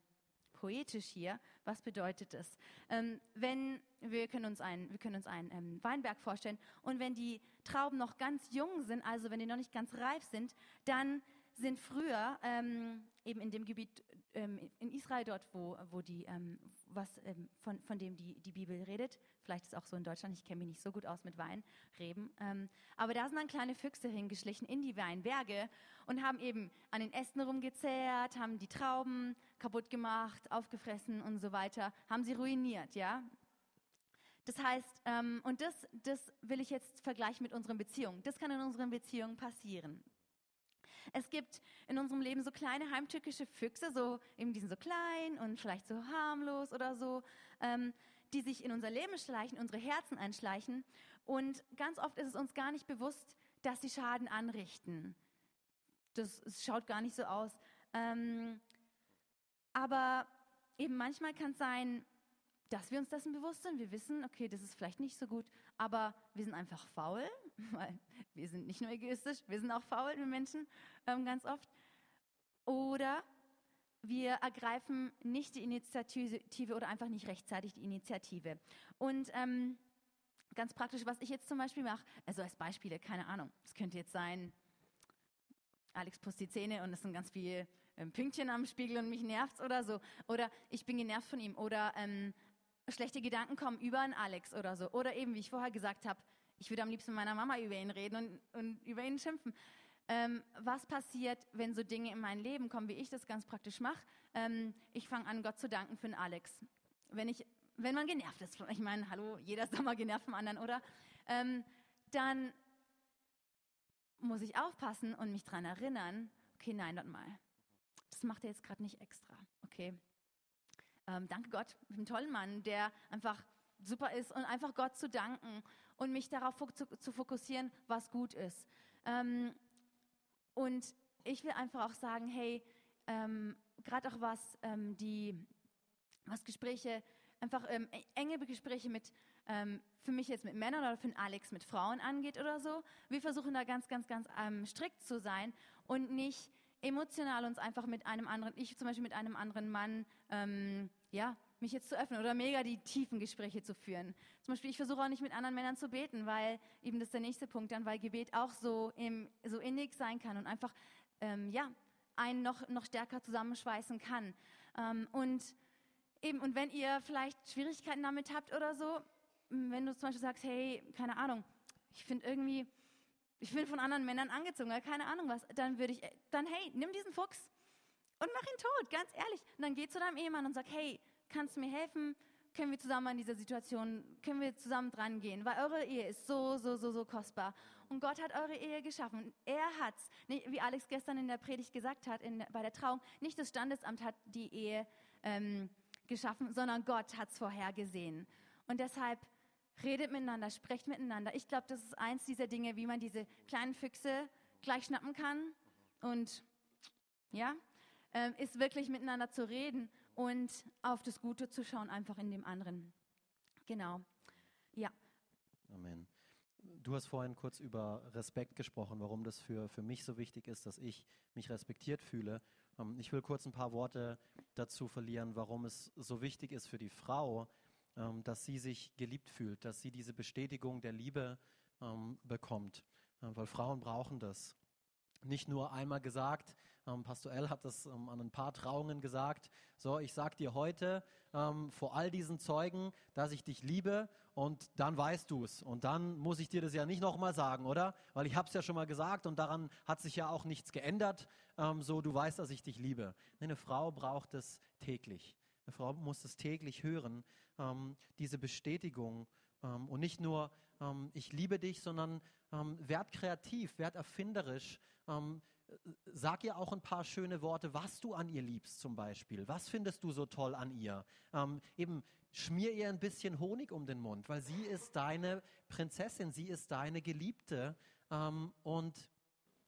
poetisch hier. Was bedeutet das? Ähm, wenn wir können uns einen, wir können uns einen ähm, Weinberg vorstellen und wenn die Trauben noch ganz jung sind, also wenn die noch nicht ganz reif sind, dann sind früher ähm, eben in dem Gebiet ähm, in Israel dort, wo, wo die, ähm, was, ähm, von, von dem die, die Bibel redet, vielleicht ist auch so in Deutschland, ich kenne mich nicht so gut aus mit Weinreben, ähm, aber da sind dann kleine Füchse hingeschlichen in die Weinberge und haben eben an den Ästen rumgezehrt, haben die Trauben kaputt gemacht, aufgefressen und so weiter, haben sie ruiniert, ja. Das heißt, ähm, und das, das will ich jetzt vergleichen mit unseren Beziehungen. Das kann in unseren Beziehungen passieren. Es gibt in unserem Leben so kleine heimtückische Füchse, so eben die sind so klein und vielleicht so harmlos oder so, ähm, die sich in unser Leben schleichen, unsere Herzen einschleichen. Und ganz oft ist es uns gar nicht bewusst, dass sie Schaden anrichten. Das, schaut gar nicht so aus. Ähm, aber eben manchmal kann es sein, dass wir uns dessen bewusst sind. Wir wissen, okay, das ist vielleicht nicht so gut, aber wir sind einfach faul, weil wir sind nicht nur egoistisch, wir sind auch faul, wir Menschen, ähm, ganz oft. Oder wir ergreifen nicht die Initiative oder einfach nicht rechtzeitig die Initiative. Und ähm, ganz praktisch, was ich jetzt zum Beispiel mache, also als Beispiele, keine Ahnung, es könnte jetzt sein, Alex putzt die Zähne und es sind ganz viele ähm, Pünktchen am Spiegel und mich nervt oder so. Oder ich bin genervt von ihm. Oder ähm, schlechte Gedanken kommen über einen Alex oder so. Oder eben, wie ich vorher gesagt habe, ich würde am liebsten mit meiner Mama über ihn reden und, und über ihn schimpfen. Ähm, was passiert, wenn so Dinge in mein Leben kommen, wie ich das ganz praktisch mache? Ähm, ich fange an, Gott zu danken für einen Alex. Wenn, ich, wenn man genervt ist, ich meine, hallo, jeder ist doch mal genervt vom anderen, oder? Ähm, dann muss ich aufpassen und mich daran erinnern, okay, nein, dort mal. Das macht er jetzt gerade nicht extra, okay? ähm, danke Gott, einen tollen Mann, der einfach super ist und einfach Gott zu danken und mich darauf zu, zu fokussieren, was gut ist. Ähm, und ich will einfach auch sagen, hey, ähm, gerade auch was ähm, die, was Gespräche, einfach ähm, e-, enge Gespräche mit, ähm, für mich jetzt mit Männern oder für Alex mit Frauen angeht oder so. Wir versuchen da ganz, ganz, ganz ähm, strikt zu sein und nicht emotional uns einfach mit einem anderen, ich zum Beispiel mit einem anderen Mann, ja, mich jetzt zu öffnen oder mega die tiefen Gespräche zu führen. Zum Beispiel, ich versuche auch nicht mit anderen Männern zu beten, weil eben das ist der nächste Punkt dann, weil Gebet auch so, im, so innig sein kann und einfach, ähm, ja, einen noch, noch stärker zusammenschweißen kann. Ähm, und eben, und wenn ihr vielleicht Schwierigkeiten damit habt oder so, wenn du zum Beispiel sagst, hey, keine Ahnung, ich finde irgendwie, ich bin von anderen Männern angezogen oder keine Ahnung was, dann würde ich, dann hey, nimm diesen Fuchs und mach ihn tot, ganz ehrlich. Und dann geh zu deinem Ehemann und sag, hey, kannst du mir helfen? Können wir zusammen an dieser Situation, können wir zusammen dran gehen? Weil eure Ehe ist so, so, so, so kostbar. Und Gott hat eure Ehe geschaffen. Er hat's, wie Alex gestern in der Predigt gesagt hat, in, bei der Trauung, nicht das Standesamt hat die Ehe ähm, geschaffen, sondern Gott hat's vorhergesehen. Und deshalb redet miteinander, sprecht miteinander. Ich glaube, das ist eins dieser Dinge, wie man diese kleinen Füchse gleich schnappen kann und ja, äh, ist wirklich miteinander zu reden und auf das Gute zu schauen, einfach in dem anderen. Genau. Ja. Amen. Du hast vorhin kurz über Respekt gesprochen, warum das für, für mich so wichtig ist, dass ich mich respektiert fühle. Ähm, ich will kurz ein paar Worte dazu verlieren, warum es so wichtig ist für die Frau, ähm, dass sie sich geliebt fühlt, dass sie diese Bestätigung der Liebe ähm, bekommt, weil Frauen brauchen das. Nicht nur einmal gesagt, ähm, Pastor L hat das ähm, an ein paar Trauungen gesagt. So, ich sag dir heute ähm, vor all diesen Zeugen, dass ich dich liebe und dann weißt du es. Und dann muss ich dir das ja nicht nochmal sagen, oder? Weil ich es ja schon mal gesagt und daran hat sich ja auch nichts geändert. Ähm, so, du weißt, dass ich dich liebe. Eine Frau braucht es täglich. Eine Frau muss es täglich hören, ähm, diese Bestätigung. Ähm, und nicht nur, ich liebe dich, sondern werd kreativ, werd erfinderisch sag ihr auch ein paar schöne Worte, was du an ihr liebst zum Beispiel. Was findest du so toll an ihr? Ähm, eben schmier ihr ein bisschen Honig um den Mund, weil sie ist deine Prinzessin, sie ist deine Geliebte ähm, und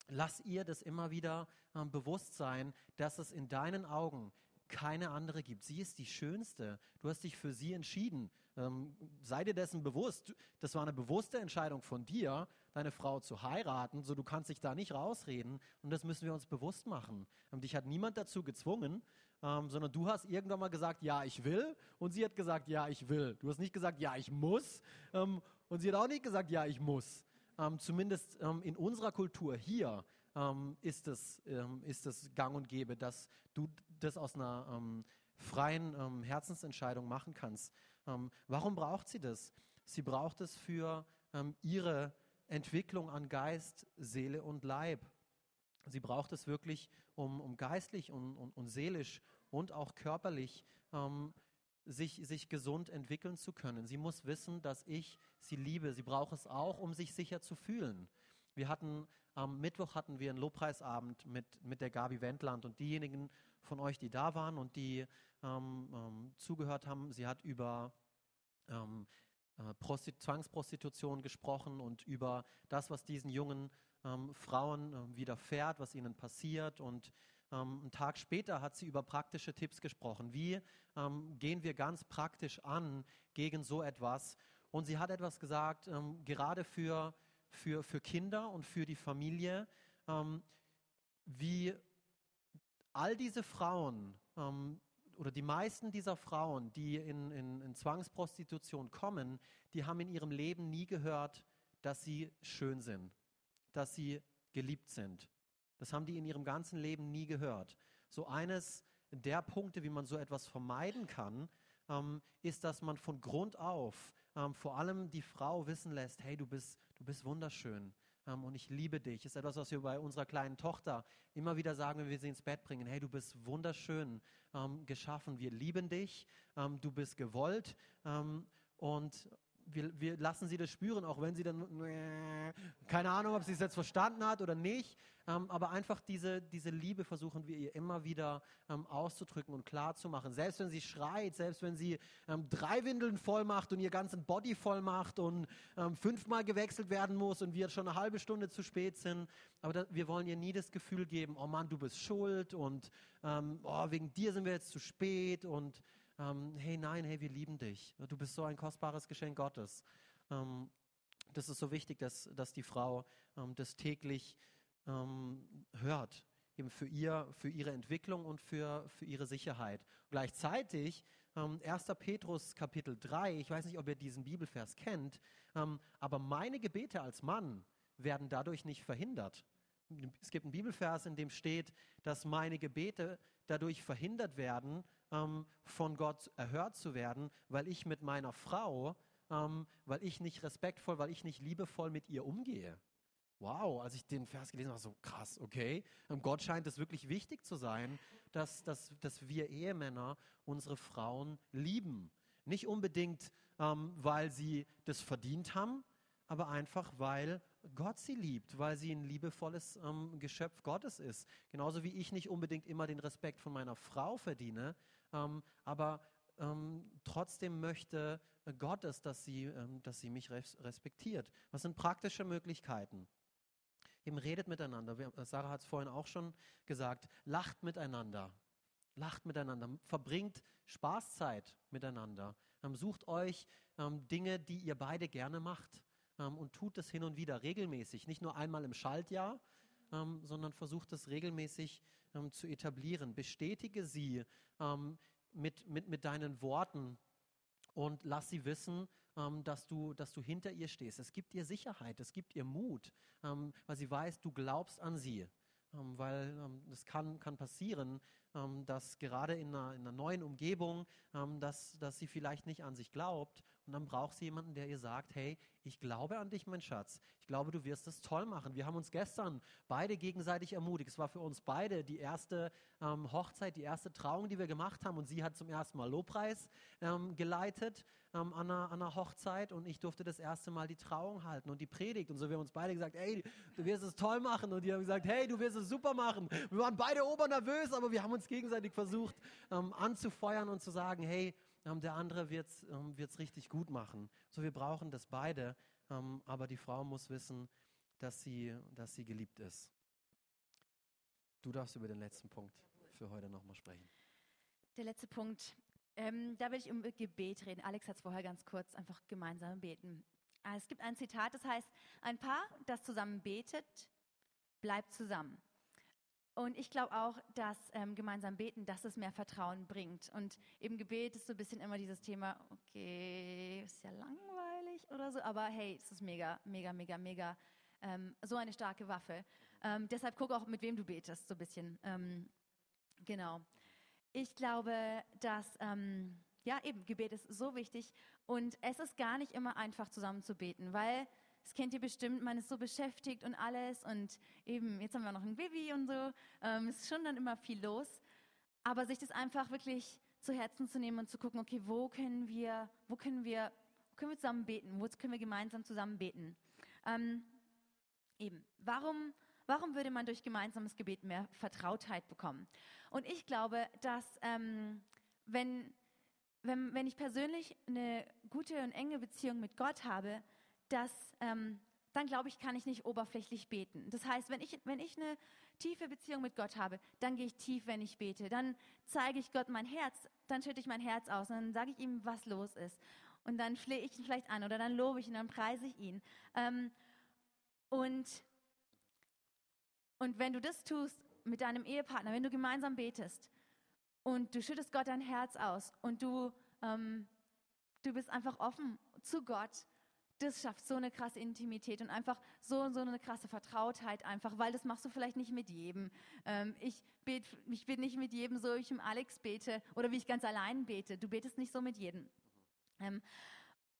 lass ihr das immer wieder ähm, bewusst sein, dass es in deinen Augen keine andere gibt. Sie ist die Schönste. Du hast dich für sie entschieden. Ähm, sei dir dessen bewusst. Das war eine bewusste Entscheidung von dir, deine Frau zu heiraten. So, du kannst dich da nicht rausreden. Und das müssen wir uns bewusst machen. Ähm, dich hat niemand dazu gezwungen, ähm, sondern du hast irgendwann mal gesagt, ja, ich will. Und sie hat gesagt, ja, ich will. Du hast nicht gesagt, ja, ich muss. Ähm, und sie hat auch nicht gesagt, ja, ich muss. Ähm, zumindest ähm, in unserer Kultur hier ist es, ist es gang und gäbe, dass du das aus einer freien Herzensentscheidung machen kannst. warum braucht sie das? Sie braucht es für ihre Entwicklung an Geist, Seele und Leib. Sie braucht es wirklich, um, um geistlich und, und, und seelisch und auch körperlich ähm, sich, sich gesund entwickeln zu können. Sie muss wissen, dass ich sie liebe. Sie braucht es auch, um sich sicher zu fühlen. Wir hatten am Mittwoch hatten wir einen Lobpreisabend mit, mit der Gabi Wendland und diejenigen von euch, die da waren und die ähm, ähm, zugehört haben, sie hat über ähm, äh, Zwangsprostitution gesprochen und über das, was diesen jungen ähm, Frauen äh, widerfährt, was ihnen passiert. Und ähm, einen Tag später hat sie über praktische Tipps gesprochen. Wie ähm, gehen wir ganz praktisch an gegen so etwas? Und sie hat etwas gesagt, ähm, gerade für, für, für Kinder und für die Familie, ähm, wie all diese Frauen, ähm, oder die meisten dieser Frauen, die in, in, in Zwangsprostitution kommen, die haben in ihrem Leben nie gehört, dass sie schön sind, dass sie geliebt sind. Das haben die in ihrem ganzen Leben nie gehört. So eines der Punkte, wie man so etwas vermeiden kann, ähm, ist, dass man von Grund auf ähm, vor allem die Frau wissen lässt, hey, du bist, du bist wunderschön und ich liebe dich. Ist etwas, was wir bei unserer kleinen Tochter immer wieder sagen, wenn wir sie ins Bett bringen. Hey, du bist wunderschön ähm, geschaffen. Wir lieben dich. Ähm, du bist gewollt. Ähm, und wir, wir, lassen sie das spüren, auch wenn sie dann, keine Ahnung, ob sie es jetzt verstanden hat oder nicht, ähm, aber einfach diese, diese Liebe versuchen wir ihr immer wieder ähm, auszudrücken und klar zu machen. Selbst wenn sie schreit, selbst wenn sie ähm, drei Windeln voll macht und ihr ganzen Body voll macht und ähm, fünfmal gewechselt werden muss und wir schon eine halbe Stunde zu spät sind, aber da, wir wollen ihr nie das Gefühl geben, oh Mann, du bist schuld und ähm, oh, wegen dir sind wir jetzt zu spät und ähm, hey, nein, hey, wir lieben dich. Du bist so ein kostbares Geschenk Gottes. Ähm, das ist so wichtig, dass, dass die Frau ähm, das täglich ähm, hört, eben für, ihr, für ihre Entwicklung und für, für ihre Sicherheit. Gleichzeitig 1. Ähm, Petrus Kapitel 3, ich weiß nicht, ob ihr diesen Bibelvers kennt, ähm, aber meine Gebete als Mann werden dadurch nicht verhindert. Es gibt einen Bibelvers, in dem steht, dass meine Gebete dadurch verhindert werden, ähm, von Gott erhört zu werden, weil ich mit meiner Frau, ähm, weil ich nicht respektvoll, weil ich nicht liebevoll mit ihr umgehe. Wow, als ich den Vers gelesen habe, so krass, okay. Ähm, Gott scheint es wirklich wichtig zu sein, dass, dass, dass wir Ehemänner unsere Frauen lieben. Nicht unbedingt, ähm, weil sie das verdient haben, aber einfach, weil Gott sie liebt, weil sie ein liebevolles ähm, Geschöpf Gottes ist. Genauso wie ich nicht unbedingt immer den Respekt von meiner Frau verdiene, aber ähm, trotzdem möchte Gott es, dass sie, ähm, dass sie mich res respektiert. Was sind praktische Möglichkeiten? Eben redet miteinander. Wir, Sarah hat es vorhin auch schon gesagt. Lacht miteinander. Lacht miteinander. Verbringt Spaßzeit miteinander. Ähm, sucht euch Dinge, die ihr beide gerne macht. Und tut es hin und wieder regelmäßig. Nicht nur einmal im Schaltjahr, sondern versucht es regelmäßig ähm, zu etablieren. Bestätige sie mit, mit, mit deinen Worten und lass sie wissen, ähm, dass, du, dass du hinter ihr stehst. Es gibt ihr Sicherheit, es gibt ihr Mut, ähm, weil sie weiß, du glaubst an sie. Ähm, weil es kann, kann passieren, dass gerade in einer, in einer neuen Umgebung, dass, dass sie vielleicht nicht an sich glaubt und dann braucht sie jemanden, der ihr sagt, hey, ich glaube an dich, mein Schatz. Ich glaube, du wirst es toll machen. Wir haben uns gestern beide gegenseitig ermutigt. Es war für uns beide die erste ähm, Hochzeit, die erste Trauung, die wir gemacht haben. Und sie hat zum ersten Mal Lobpreis ähm, geleitet ähm, an, einer, an, einer, Hochzeit. Und ich durfte das erste Mal die Trauung halten und die Predigt. Und so wir haben uns beide gesagt, hey, du wirst es toll machen. Und die haben gesagt, hey, du wirst es super machen. Wir waren beide obernervös, aber wir haben uns gegenseitig versucht ähm, anzufeuern und zu sagen, hey, der andere wird es ähm, richtig gut machen. So, wir brauchen das beide, ähm, aber die Frau muss wissen, dass sie, dass sie geliebt ist. Du darfst über den letzten Punkt für heute nochmal sprechen. Der letzte Punkt, ähm, da will ich um Gebet reden. Alex hat es vorher ganz kurz einfach gemeinsam beten. Ah, es gibt ein Zitat, das heißt, ein Paar, das zusammen betet, bleibt zusammen. Und ich glaube auch, dass ähm, gemeinsam beten, dass es mehr Vertrauen bringt. Und im Gebet ist so ein bisschen immer dieses Thema, okay, ist ja langweilig oder so, aber hey, es ist mega, mega, mega, mega ähm, so eine starke Waffe. Ähm, deshalb guck auch, mit wem du betest, so ein bisschen. Ähm, genau. Ich glaube, dass ähm, ja eben Gebet ist so wichtig und es ist gar nicht immer einfach zusammen zu beten, weil das kennt ihr bestimmt, man ist so beschäftigt und alles und eben, jetzt haben wir noch ein Baby und so, ähm, ist schon dann immer viel los. Aber sich das einfach wirklich zu Herzen zu nehmen und zu gucken, okay, wo können wir, wo können wir, wo können wir zusammen beten, wo können wir gemeinsam zusammen beten. Ähm, eben, warum, warum würde man durch gemeinsames Gebet mehr Vertrautheit bekommen? Und ich glaube, dass ähm, wenn, wenn, wenn ich persönlich eine gute und enge Beziehung mit Gott habe, dass, ähm, dann glaube ich, kann ich nicht oberflächlich beten. Das heißt, wenn ich, wenn ich eine tiefe Beziehung mit Gott habe, dann gehe ich tief, wenn ich bete. Dann zeige ich Gott mein Herz, dann schütte ich mein Herz aus und dann sage ich ihm, was los ist. Und dann flehe ich ihn vielleicht an oder dann lobe ich ihn, dann preise ich ihn. Ähm, und, und wenn du das tust mit deinem Ehepartner, wenn du gemeinsam betest und du schüttest Gott dein Herz aus und du, ähm, du bist einfach offen zu Gott das schafft so eine krasse Intimität und einfach so, so eine krasse Vertrautheit einfach, weil das machst du vielleicht nicht mit jedem. Ähm, ich, bet, ich bete nicht mit jedem so, wie ich im Alex bete oder wie ich ganz allein bete. Du betest nicht so mit jedem. Ähm,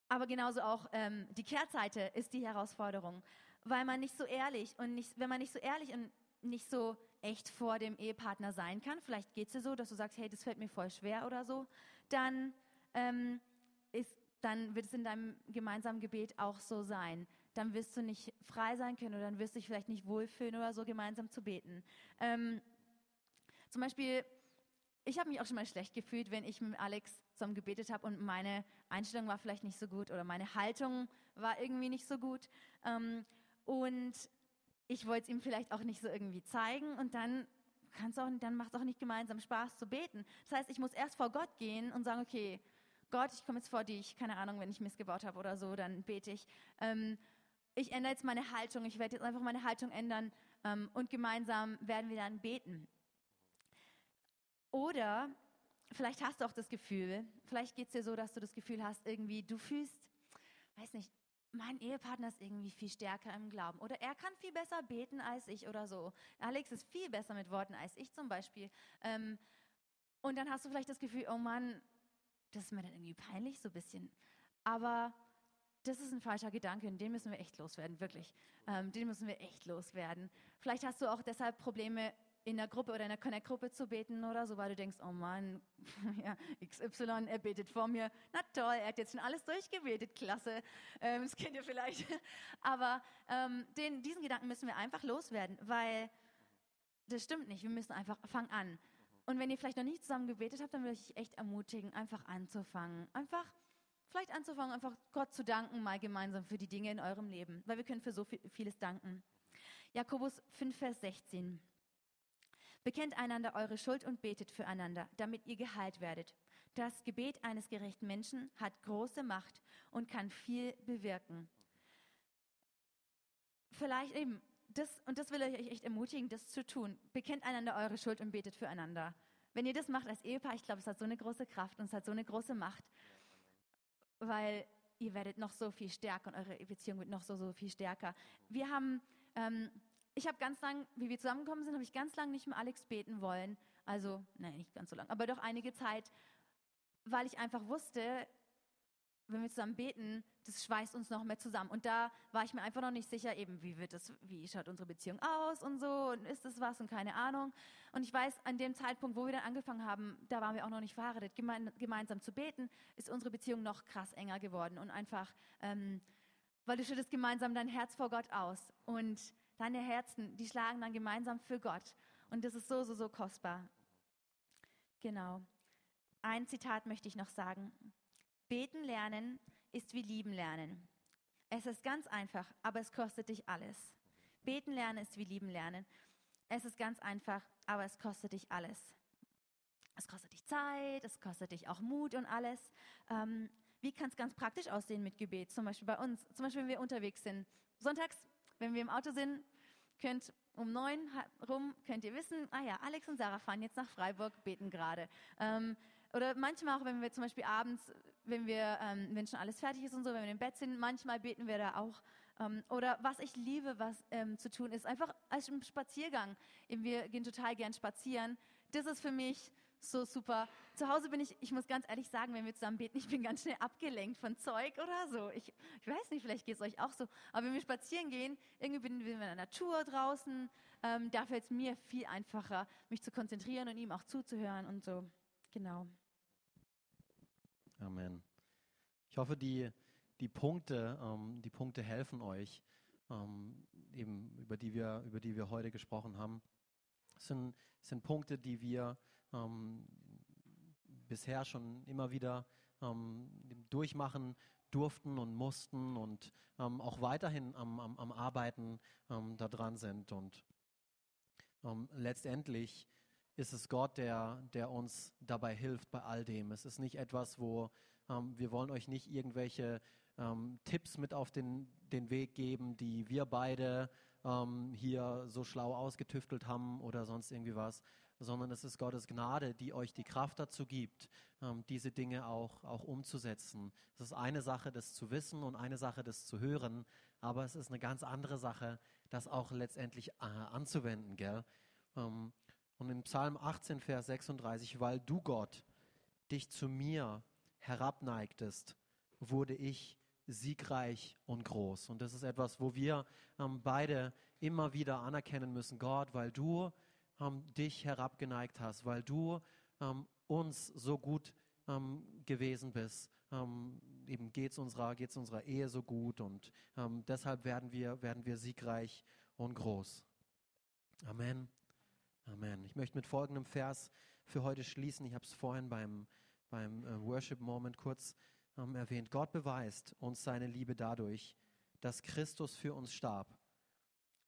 aber genauso auch ähm, die Kehrseite ist die Herausforderung, weil man nicht so ehrlich und nicht, wenn man nicht so ehrlich und nicht so echt vor dem Ehepartner sein kann, vielleicht geht es dir so, dass du sagst, hey, das fällt mir voll schwer oder so, dann ähm, ist dann wird es in deinem gemeinsamen Gebet auch so sein. Dann wirst du nicht frei sein können oder dann wirst du dich vielleicht nicht wohlfühlen oder so gemeinsam zu beten. Ähm, zum Beispiel, ich habe mich auch schon mal schlecht gefühlt, wenn ich mit Alex zusammen gebetet habe und meine Einstellung war vielleicht nicht so gut oder meine Haltung war irgendwie nicht so gut. Ähm, und ich wollte es ihm vielleicht auch nicht so irgendwie zeigen und dann dann macht es auch nicht gemeinsam Spaß zu beten. Das heißt, ich muss erst vor Gott gehen und sagen, okay, Gott, ich komme jetzt vor dich, keine Ahnung, wenn ich missgebaut habe oder so, dann bete ich. Ähm, ich ändere jetzt meine Haltung, ich werde jetzt einfach meine Haltung ändern ähm, und gemeinsam werden wir dann beten. Oder vielleicht hast du auch das Gefühl, vielleicht geht es dir so, dass du das Gefühl hast, irgendwie, du fühlst, weiß nicht, mein Ehepartner ist irgendwie viel stärker im Glauben oder er kann viel besser beten als ich oder so. Alex ist viel besser mit Worten als ich zum Beispiel. Ähm, und dann hast du vielleicht das Gefühl, oh Mann, das ist mir dann irgendwie peinlich so ein bisschen. Aber das ist ein falscher Gedanke und den müssen wir echt loswerden, wirklich. Ähm, den müssen wir echt loswerden. Vielleicht hast du auch deshalb Probleme, in der Gruppe oder in der Connect-Gruppe zu beten oder so, weil du denkst, oh Mann, ja, XY, er betet vor mir. Na toll, er hat jetzt schon alles durchgebetet, klasse. Ähm, das kennt ihr vielleicht. Aber ähm, den, diesen Gedanken müssen wir einfach loswerden, weil das stimmt nicht. Wir müssen einfach, fang an. Und wenn ihr vielleicht noch nicht zusammen gebetet habt, dann würde ich euch echt ermutigen, einfach anzufangen. Einfach, vielleicht anzufangen, einfach Gott zu danken, mal gemeinsam für die Dinge in eurem Leben. Weil wir können für so viel, vieles danken. Jakobus 5, Vers 16. Bekennt einander eure Schuld und betet füreinander, damit ihr geheilt werdet. Das Gebet eines gerechten Menschen hat große Macht und kann viel bewirken. Vielleicht eben, das, und das will ich euch echt ermutigen, das zu tun. Bekennt einander eure Schuld und betet füreinander. Wenn ihr das macht als Ehepaar, ich glaube, es hat so eine große Kraft und es hat so eine große Macht, weil ihr werdet noch so viel stärker und eure Beziehung wird noch so, so viel stärker. Wir haben, ähm, ich habe ganz lang, wie wir zusammengekommen sind, habe ich ganz lang nicht mehr Alex beten wollen. Also, nein, nicht ganz so lang, aber doch einige Zeit, weil ich einfach wusste, wenn wir zusammen beten, das schweißt uns noch mehr zusammen. Und da war ich mir einfach noch nicht sicher, eben, wie wird das, wie schaut unsere Beziehung aus und so, und ist das was und keine Ahnung. Und ich weiß, an dem Zeitpunkt, wo wir dann angefangen haben, da waren wir auch noch nicht verheiratet, gemein, gemeinsam zu beten, ist unsere Beziehung noch krass enger geworden und einfach, ähm, weil du schüttest gemeinsam dein Herz vor Gott aus und deine Herzen, die schlagen dann gemeinsam für Gott. Und das ist so, so, so kostbar. Genau. Ein Zitat möchte ich noch sagen. Beten lernen ist wie lieben lernen. Es ist ganz einfach, aber es kostet dich alles. Beten lernen ist wie lieben lernen. Es ist ganz einfach, aber es kostet dich alles. Es kostet dich Zeit, es kostet dich auch Mut und alles. Ähm, wie kann es ganz praktisch aussehen mit Gebet? Zum Beispiel bei uns, zum Beispiel wenn wir unterwegs sind. Sonntags, wenn wir im Auto sind, könnt um neun rum, könnt ihr wissen, ah ja, Alex und Sarah fahren jetzt nach Freiburg, beten gerade. Ähm, oder manchmal auch, wenn wir zum Beispiel abends, wenn wir, ähm, wenn schon alles fertig ist und so, wenn wir im Bett sind, manchmal beten wir da auch. Ähm, oder was ich liebe, was ähm, zu tun ist, einfach als im Spaziergang. Wir gehen total gern spazieren. Das ist für mich so super. Zu Hause bin ich, ich muss ganz ehrlich sagen, wenn wir zusammen beten, ich bin ganz schnell abgelenkt von Zeug oder so. Ich, ich weiß nicht, vielleicht geht es euch auch so. Aber wenn wir spazieren gehen, irgendwie bin wir in der Natur draußen, ähm, da fällt es mir viel einfacher, mich zu konzentrieren und ihm auch zuzuhören und so. Genau. Amen. Ich hoffe, die, die, Punkte, ähm, die Punkte helfen euch, ähm, eben über die, wir, über die wir heute gesprochen haben. Es sind, sind Punkte, die wir ähm, bisher schon immer wieder ähm, durchmachen durften und mussten und ähm, auch weiterhin am, am, am Arbeiten ähm, daran sind. Und letztendlich ist es Gott, der, der uns dabei hilft bei all dem. Es ist nicht etwas, wo ähm, wir wollen euch nicht irgendwelche ähm, Tipps mit auf den, den Weg geben, die wir beide ähm, hier so schlau ausgetüftelt haben oder sonst irgendwie was, sondern es ist Gottes Gnade, die euch die Kraft dazu gibt, ähm, diese Dinge auch, auch umzusetzen. Es ist eine Sache, das zu wissen und eine Sache, das zu hören, aber es ist eine ganz andere Sache, das auch letztendlich äh, anzuwenden, gell? Ähm, und im Psalm 18, Vers 36, weil du Gott dich zu mir herabneigtest, wurde ich siegreich und groß. Und das ist etwas, wo wir ähm, beide immer wieder anerkennen müssen, Gott, weil du ähm, dich herabgeneigt hast, weil du ähm, uns so gut ähm, gewesen bist. Ähm, eben geht es unserer, geht's unserer Ehe so gut und ähm, deshalb werden wir, werden wir siegreich und groß. Amen. Amen. Ich möchte mit folgendem Vers für heute schließen. Ich habe es vorhin beim, beim äh, Worship Moment kurz ähm, erwähnt. Gott beweist uns seine Liebe dadurch, dass Christus für uns starb,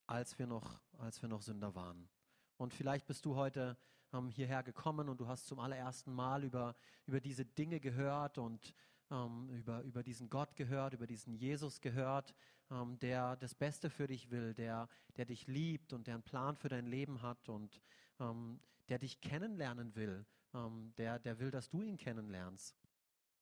als wir noch, als wir noch Sünder waren. Und vielleicht bist du heute ähm, hierher gekommen und du hast zum allerersten Mal über, über diese Dinge gehört und ähm, über, über diesen Gott gehört, über diesen Jesus gehört, ähm, der das Beste für dich will, der, der dich liebt und der einen Plan für dein Leben hat und ähm, der dich kennenlernen will, ähm, der, der will, dass du ihn kennenlernst.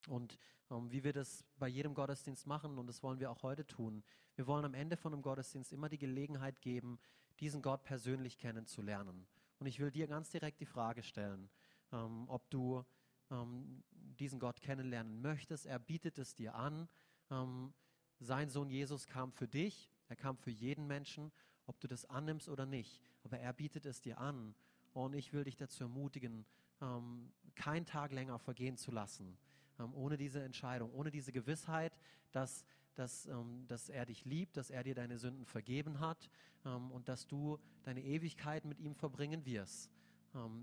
Und ähm, wie wir das bei jedem Gottesdienst machen, und das wollen wir auch heute tun, wir wollen am Ende von einem Gottesdienst immer die Gelegenheit geben, diesen Gott persönlich kennenzulernen. Und ich will dir ganz direkt die Frage stellen, ähm, ob du ähm, diesen Gott kennenlernen möchtest. Er bietet es dir an. Ähm, sein Sohn Jesus kam für dich, er kam für jeden Menschen, ob du das annimmst oder nicht. Aber er bietet es dir an. Und ich will dich dazu ermutigen, ähm, keinen Tag länger vergehen zu lassen, ähm, ohne diese Entscheidung, ohne diese Gewissheit, dass, dass, ähm, dass er dich liebt, dass er dir deine Sünden vergeben hat ähm, und dass du deine Ewigkeit mit ihm verbringen wirst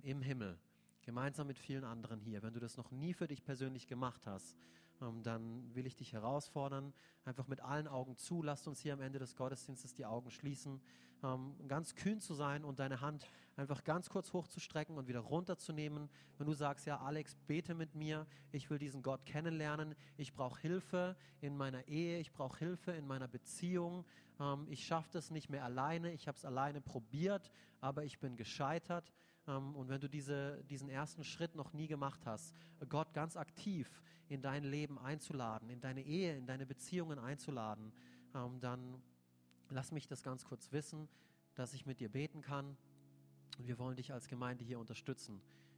im Himmel gemeinsam mit vielen anderen hier. Wenn du das noch nie für dich persönlich gemacht hast, ähm, dann will ich dich herausfordern, einfach mit allen Augen zu. Lasst uns hier am Ende des Gottesdienstes die Augen schließen, ähm, ganz kühn zu sein und deine Hand einfach ganz kurz hochzustrecken und wieder runterzunehmen. Wenn du sagst, ja, Alex, bete mit mir, ich will diesen Gott kennenlernen, ich brauche Hilfe in meiner Ehe, ich brauche Hilfe in meiner Beziehung, ähm, ich schaffe das nicht mehr alleine, ich habe es alleine probiert, aber ich bin gescheitert. Ähm, und wenn du diese, diesen ersten Schritt noch nie gemacht hast, Gott ganz aktiv in dein Leben einzuladen, in deine Ehe, in deine Beziehungen einzuladen, ähm, dann lass mich das ganz kurz wissen, dass ich mit dir beten kann. Und wir wollen dich als Gemeinde hier unterstützen.